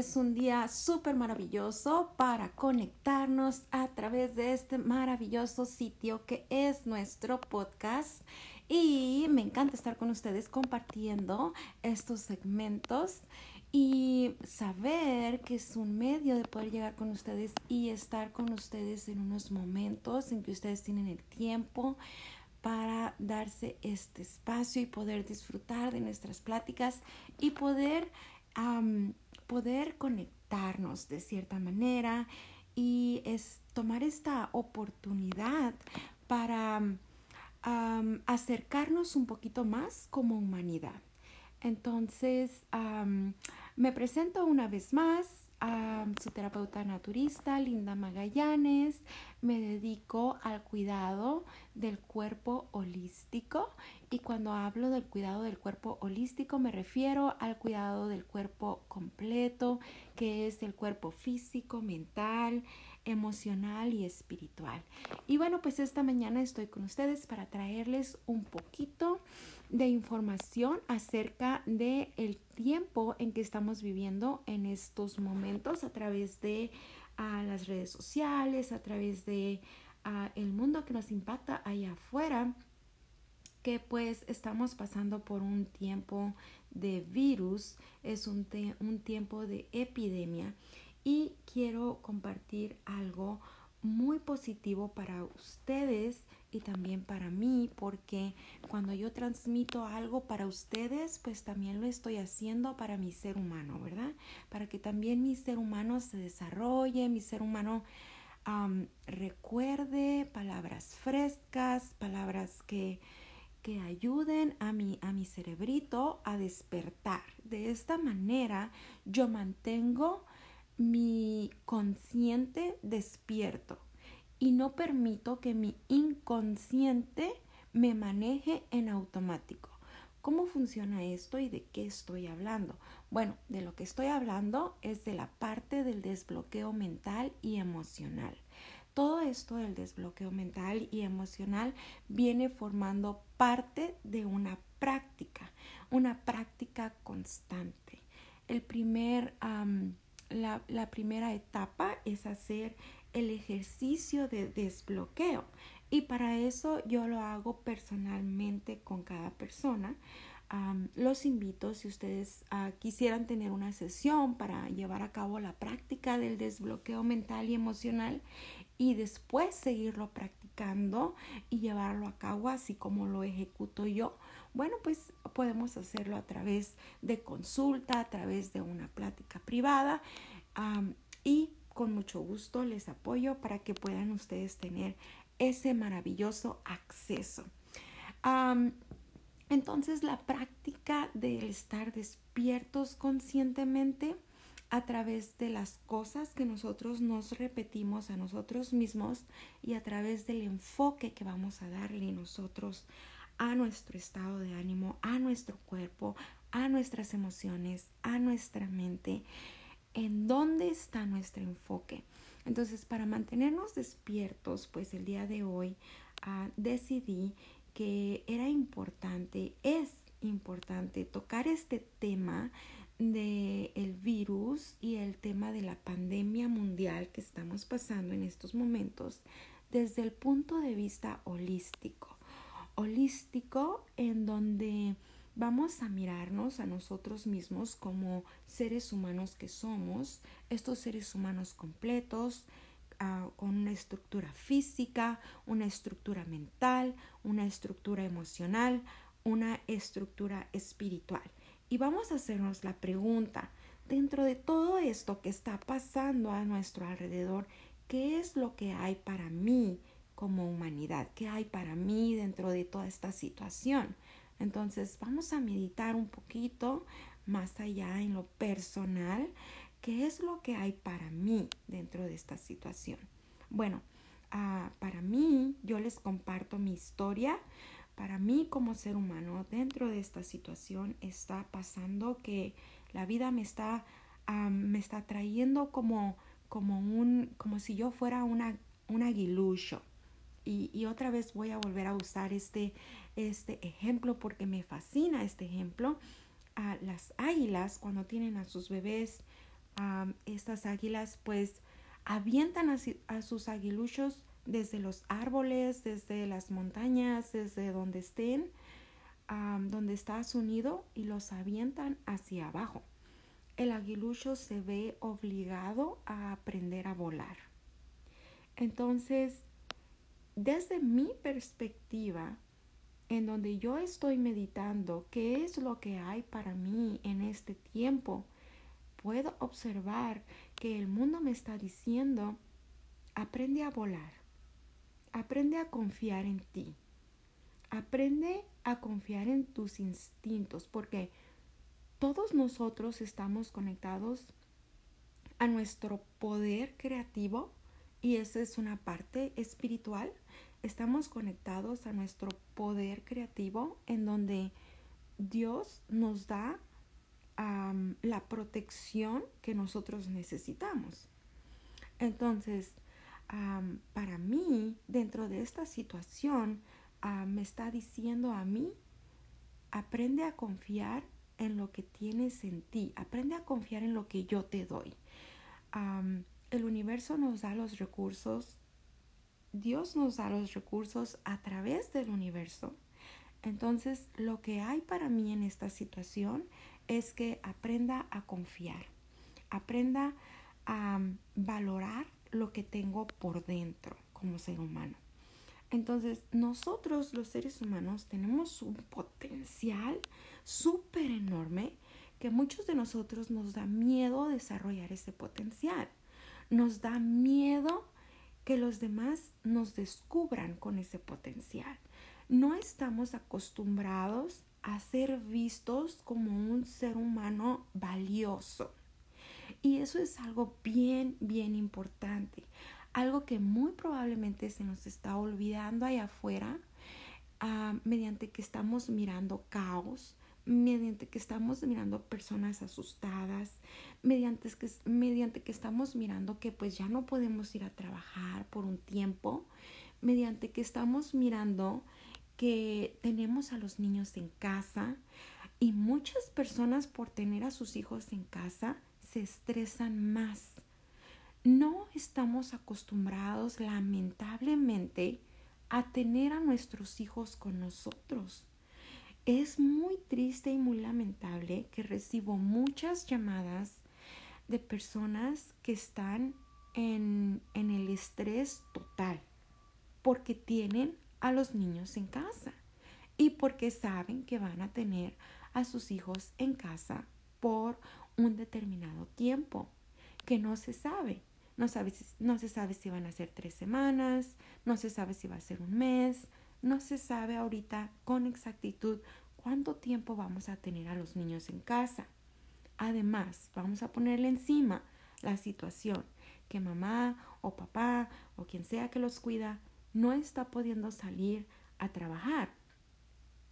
es un día súper maravilloso para conectarnos a través de este maravilloso sitio que es nuestro podcast. Y me encanta estar con ustedes compartiendo estos segmentos y saber que es un medio de poder llegar con ustedes y estar con ustedes en unos momentos en que ustedes tienen el tiempo para darse este espacio y poder disfrutar de nuestras pláticas y poder, poder conectarnos de cierta manera y es tomar esta oportunidad para acercarnos un poquito más como humanidad. Entonces, me presento una vez más a su terapeuta naturista, Linda Magallanes. Me dedico al cuidado del cuerpo holístico y cuando hablo del cuidado del cuerpo holístico me refiero al cuidado del cuerpo completo, que es el cuerpo físico, mental, emocional y espiritual. Y bueno, pues esta mañana estoy con ustedes para traerles un poquito de información acerca de el tiempo en que estamos viviendo en estos momentos a través de ah, las redes sociales, a través de ah, el mundo que nos impacta allá afuera que pues estamos pasando por un tiempo de virus, es un, un tiempo de epidemia y quiero compartir algo muy positivo para ustedes y también para mí porque cuando yo transmito algo para ustedes pues también lo estoy haciendo para mi ser humano, ¿verdad? Para que también mi ser humano se desarrolle, mi ser humano recuerde palabras frescas, palabras que, que ayuden a mi, a mi cerebrito a despertar. De esta manera yo mantengo mi consciente despierto y no permito que mi inconsciente me maneje en automático. ¿Cómo funciona esto y de qué estoy hablando? Bueno, de lo que estoy hablando es de la parte del desbloqueo mental y emocional. Todo esto del desbloqueo mental y emocional viene formando parte de una práctica, una práctica constante. El primer la, primera etapa es hacer el ejercicio de desbloqueo y para eso yo lo hago personalmente con cada persona. los invito si ustedes ah, quisieran tener una sesión para llevar a cabo la práctica del desbloqueo mental y emocional y después seguirlo practicando y llevarlo a cabo así como lo ejecuto yo. Bueno, pues podemos hacerlo a través de consulta, a través de una plática privada y con mucho gusto les apoyo para que puedan ustedes tener ese maravilloso acceso. entonces la práctica de estar despiertos conscientemente a través de las cosas que nosotros nos repetimos a nosotros mismos y a través del enfoque que vamos a darle nosotros a nuestro estado de ánimo, a nuestro cuerpo, a nuestras emociones, a nuestra mente, en dónde está nuestro enfoque. Entonces, para mantenernos despiertos, pues el día de hoy ah, decidí que era importante, es importante tocar este tema de el virus y el tema de la pandemia mundial que estamos pasando en estos momentos desde el punto de vista holístico holístico en donde vamos a mirarnos a nosotros mismos como seres humanos que somos, estos seres humanos completos, ah, con una estructura física, una estructura mental, una estructura emocional, una estructura espiritual. Y vamos a hacernos la pregunta, dentro de todo esto que está pasando a nuestro alrededor, ¿qué es lo que hay para mí como humanidad, qué hay para mí dentro de toda esta situación. Entonces vamos a meditar un poquito más allá en lo personal, qué es lo que hay para mí dentro de esta situación. Bueno, ah, para mí yo les comparto mi historia. Para mí como ser humano dentro de esta situación está pasando que la vida me está, me está trayendo como, como, un, como si yo fuera una, un aguilucho y, otra vez voy a volver a usar este, este ejemplo porque me fascina este ejemplo. a las águilas cuando tienen a sus bebés, estas águilas pues avientan a, sus aguiluchos desde los árboles, desde las montañas, desde donde estén, donde está su nido y los avientan hacia abajo. El aguilucho se ve obligado a aprender a volar. Entonces, desde mi perspectiva, en donde yo estoy meditando qué es lo que hay para mí en este tiempo, puedo observar que el mundo me está diciendo, aprende a volar, aprende a confiar en ti, aprende a confiar en tus instintos, porque todos nosotros estamos conectados a nuestro poder creativo y esa es una parte espiritual estamos conectados a nuestro poder creativo en donde Dios nos da la protección que nosotros necesitamos. Entonces, para mí, dentro de esta situación, me está diciendo a mí, aprende a confiar en lo que tienes en ti, aprende a confiar en lo que yo te doy. el universo nos da los recursos Dios nos da los recursos a través del universo. Entonces, lo que hay para mí en esta situación es que aprenda a confiar, aprenda a valorar lo que tengo por dentro como ser humano. Entonces, nosotros los seres humanos tenemos un potencial súper enorme que muchos de nosotros nos da miedo desarrollar ese potencial. Nos da miedo que los demás nos descubran con ese potencial. No estamos acostumbrados a ser vistos como un ser humano valioso. Y eso es algo bien, bien importante. Algo que muy probablemente se nos está olvidando allá afuera ah, mediante que estamos mirando caos, mediante que estamos mirando personas asustadas, mediante que, mediante que estamos mirando que pues ya no podemos ir a trabajar por un tiempo, mediante que estamos mirando que tenemos a los niños en casa y muchas personas por tener a sus hijos en casa se estresan más. No estamos acostumbrados lamentablemente a tener a nuestros hijos con nosotros. Es muy triste y muy lamentable que recibo muchas llamadas de personas que están en, en el estrés total porque tienen a los niños en casa y porque saben que van a tener a sus hijos en casa por un determinado tiempo que no se sabe. No, sabe no se sabe si van a ser tres semanas, no se sabe si va a ser un mes, no se sabe ahorita con exactitud cuánto tiempo vamos a tener a los niños en casa. Además, vamos a ponerle encima la situación que mamá o papá o quien sea que los cuida no está pudiendo salir a trabajar.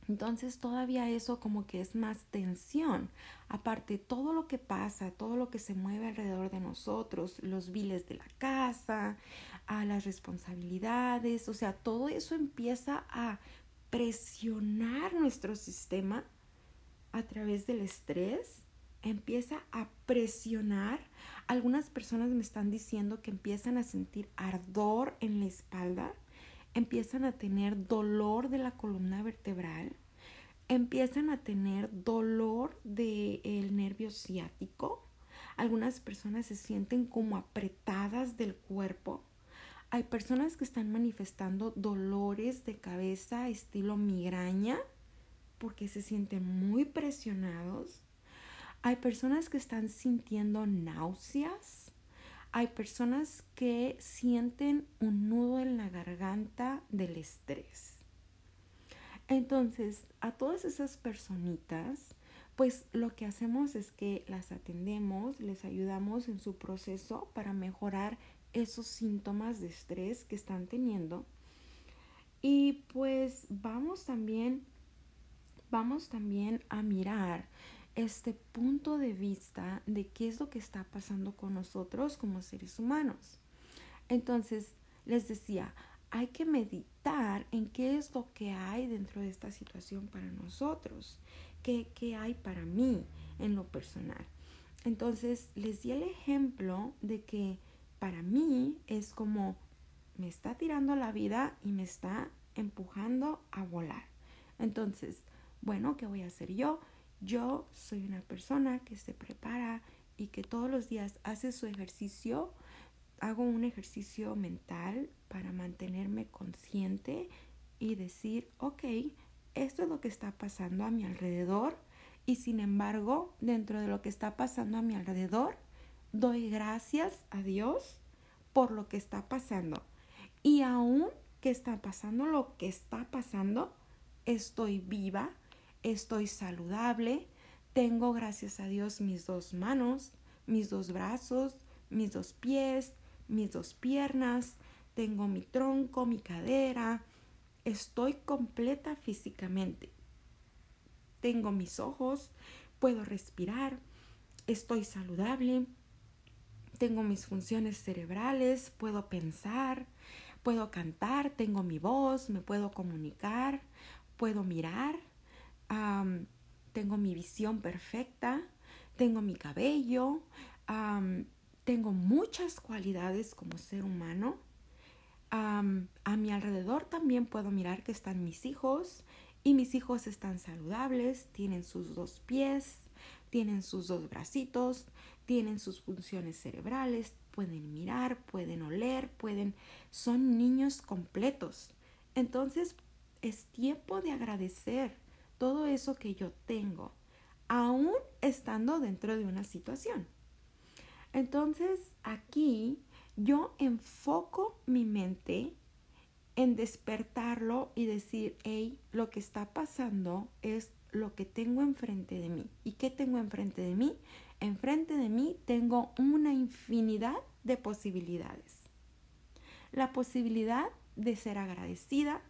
Entonces todavía eso como que es más tensión. Aparte, todo lo que pasa, todo lo que se mueve alrededor de nosotros, los biles de la casa, a las responsabilidades, o sea, todo eso empieza a presionar nuestro sistema a través del estrés, empieza a presionar. Algunas personas me están diciendo que empiezan a sentir ardor en la espalda, empiezan a tener dolor de la columna vertebral, empiezan a tener dolor del nervio ciático. Algunas personas se sienten como apretadas del cuerpo hay personas que están manifestando dolores de cabeza estilo migraña porque se sienten muy presionados. Hay personas que están sintiendo náuseas. Hay personas que sienten un nudo en la garganta del estrés. Entonces, a todas esas personitas, pues lo que hacemos es que las atendemos, les ayudamos en su proceso para mejorar esos síntomas de estrés que están teniendo. Y pues vamos también, vamos también a mirar este punto de vista de qué es lo que está pasando con nosotros como seres humanos. Entonces, les decía, hay que meditar en qué es lo que hay dentro de esta situación para nosotros, qué, qué hay para mí en lo personal. Entonces les di el ejemplo de que para mí es como me está tirando la vida y me está empujando a volar. Entonces, bueno, ¿qué voy a hacer yo? Yo soy una persona que se prepara y que todos los días hace su ejercicio. Hago un ejercicio mental para mantenerme consciente y decir, ok, esto es lo que está pasando a mi alrededor y sin embargo, dentro de lo que está pasando a mi alrededor, doy gracias a Dios por lo que está pasando. Y aún que está pasando lo que está pasando, estoy viva, estoy saludable, tengo gracias a Dios mis dos manos, mis dos brazos, mis dos pies, mis dos piernas, tengo mi tronco, mi cadera, estoy completa físicamente. Tengo mis ojos, puedo respirar, estoy saludable, tengo mis funciones cerebrales, puedo pensar, puedo cantar, tengo mi voz, me puedo comunicar, puedo mirar, tengo mi visión perfecta, tengo mi cabello, tengo muchas cualidades como ser humano. a mi alrededor también puedo mirar que están mis hijos y mis hijos están saludables, tienen sus dos pies, tienen sus dos bracitos, tienen sus funciones cerebrales, pueden mirar, pueden oler, pueden, son niños completos. Entonces es tiempo de agradecer todo eso que yo tengo, aún estando dentro de una situación. Entonces aquí yo enfoco mi mente en despertarlo y decir, hey, lo que está pasando es lo que tengo enfrente de mí. ¿Y qué tengo enfrente de mí? Enfrente de mí tengo una infinidad de posibilidades. La posibilidad de ser agradecida,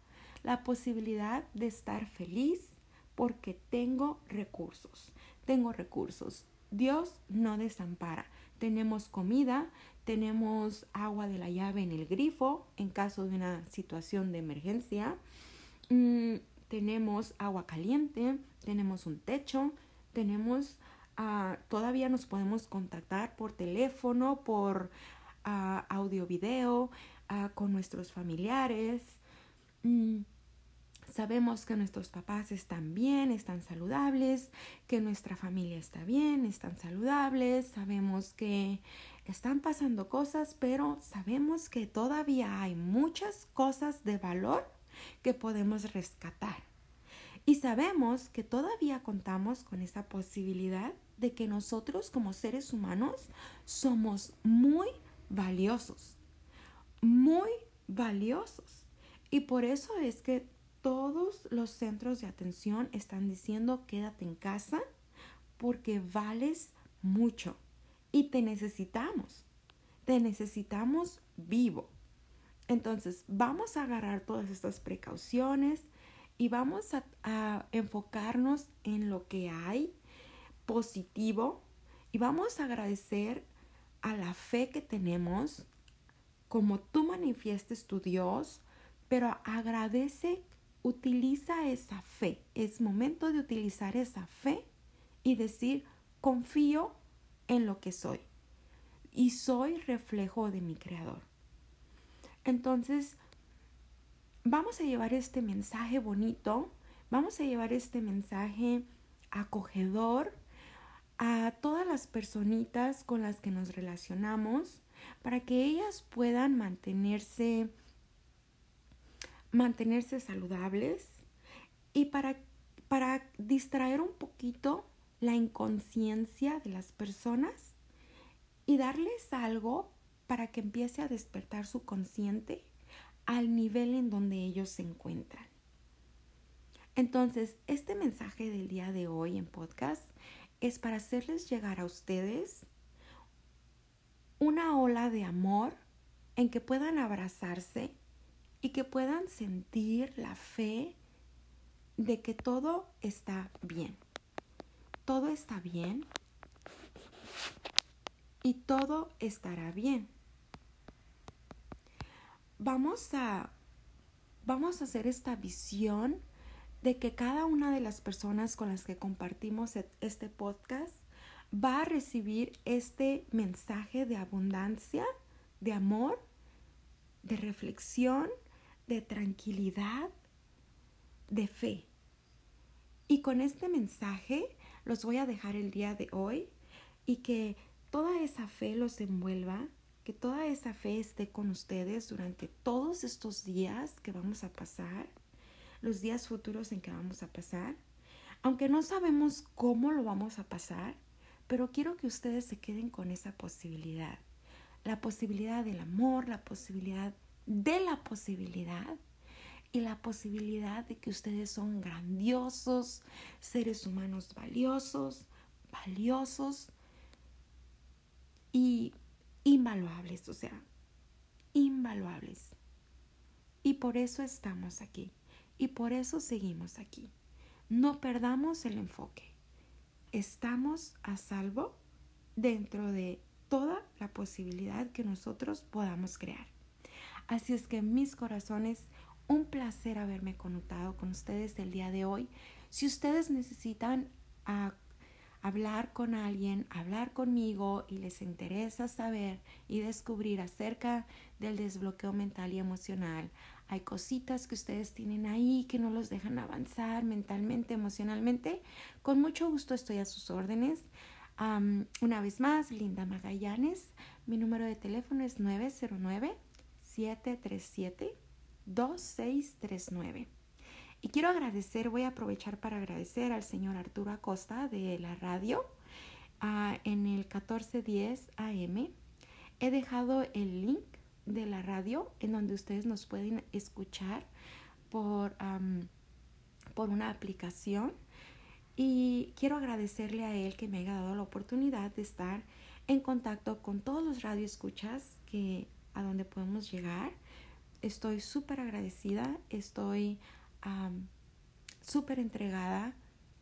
la posibilidad de estar feliz porque tengo recursos. Tengo recursos. Dios no desampara. Tenemos comida, tenemos agua de la llave en el grifo en caso de una situación de emergencia. Mm, tenemos agua caliente, tenemos un techo, tenemos, uh, todavía nos podemos contactar por teléfono, por uh, audio video, uh, con nuestros familiares. Mm, sabemos que nuestros papás están bien, están saludables, que nuestra familia está bien, están saludables, sabemos que están pasando cosas, pero sabemos que todavía hay muchas cosas de valor que podemos rescatar. Y sabemos que todavía contamos con esa posibilidad de que nosotros como seres humanos somos muy valiosos, muy valiosos. Y por eso es que todos los centros de atención están diciendo quédate en casa porque vales mucho y te necesitamos. Te necesitamos vivo. Entonces, vamos a agarrar todas estas precauciones y vamos a, enfocarnos en lo que hay positivo y vamos a agradecer a la fe que tenemos, como tú manifiestes tu Dios, pero agradece, utiliza esa fe. Es momento de utilizar esa fe y decir, confío en lo que soy y soy reflejo de mi creador. Entonces, vamos a llevar este mensaje bonito, vamos a llevar este mensaje acogedor a todas las personitas con las que nos relacionamos para que ellas puedan mantenerse mantenerse saludables y para para distraer un poquito la inconsciencia de las personas y darles algo para que empiece a despertar su consciente al nivel en donde ellos se encuentran. Entonces, este mensaje del día de hoy en podcast es para hacerles llegar a ustedes una ola de amor en que puedan abrazarse y que puedan sentir la fe de que todo está bien. Todo está bien y todo estará bien vamos a, vamos a hacer esta visión de que cada una de las personas con las que compartimos e-, este podcast va a recibir este mensaje de abundancia, de amor, de reflexión, de tranquilidad, de fe. Y con este mensaje los voy a dejar el día de hoy y que toda esa fe los envuelva, que toda esa fe esté con ustedes durante todos estos días que vamos a pasar, los días futuros en que vamos a pasar. Aunque no sabemos cómo lo vamos a pasar, pero quiero que ustedes se queden con esa posibilidad. La posibilidad del amor, la posibilidad de la posibilidad y la posibilidad de que ustedes son grandiosos, seres humanos valiosos, valiosos y invaluables, o sea, invaluables. Y por eso estamos aquí y por eso seguimos aquí. No perdamos el enfoque. Estamos a salvo dentro de toda la posibilidad que nosotros podamos crear. Así es que mis corazones, un placer haberme conectado con ustedes el día de hoy. Si ustedes necesitan ah, hablar con alguien, hablar conmigo y les interesa saber y descubrir acerca del desbloqueo mental y emocional, hay cositas que ustedes tienen ahí que no los dejan avanzar mentalmente, emocionalmente, con mucho gusto estoy a sus órdenes. una vez más, Linda Magallanes, mi número de teléfono es 909 737-2639. Y quiero agradecer, voy a aprovechar para agradecer al señor Arturo Acosta de la radio ah, en el 1410 AM. He dejado el link de la radio en donde ustedes nos pueden escuchar por, por una aplicación. Y quiero agradecerle a él que me haya dado la oportunidad de estar en contacto con todos los radioescuchas que a donde podemos llegar. Estoy súper agradecida, estoy súper entregada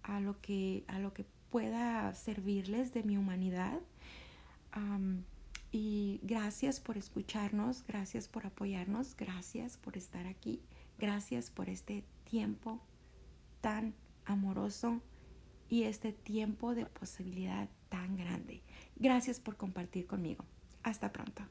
a lo, que, a lo que pueda servirles de mi humanidad. y gracias por escucharnos, gracias por apoyarnos, gracias por estar aquí, gracias por este tiempo tan amoroso y este tiempo de posibilidad tan grande. Gracias por compartir conmigo. Hasta pronto.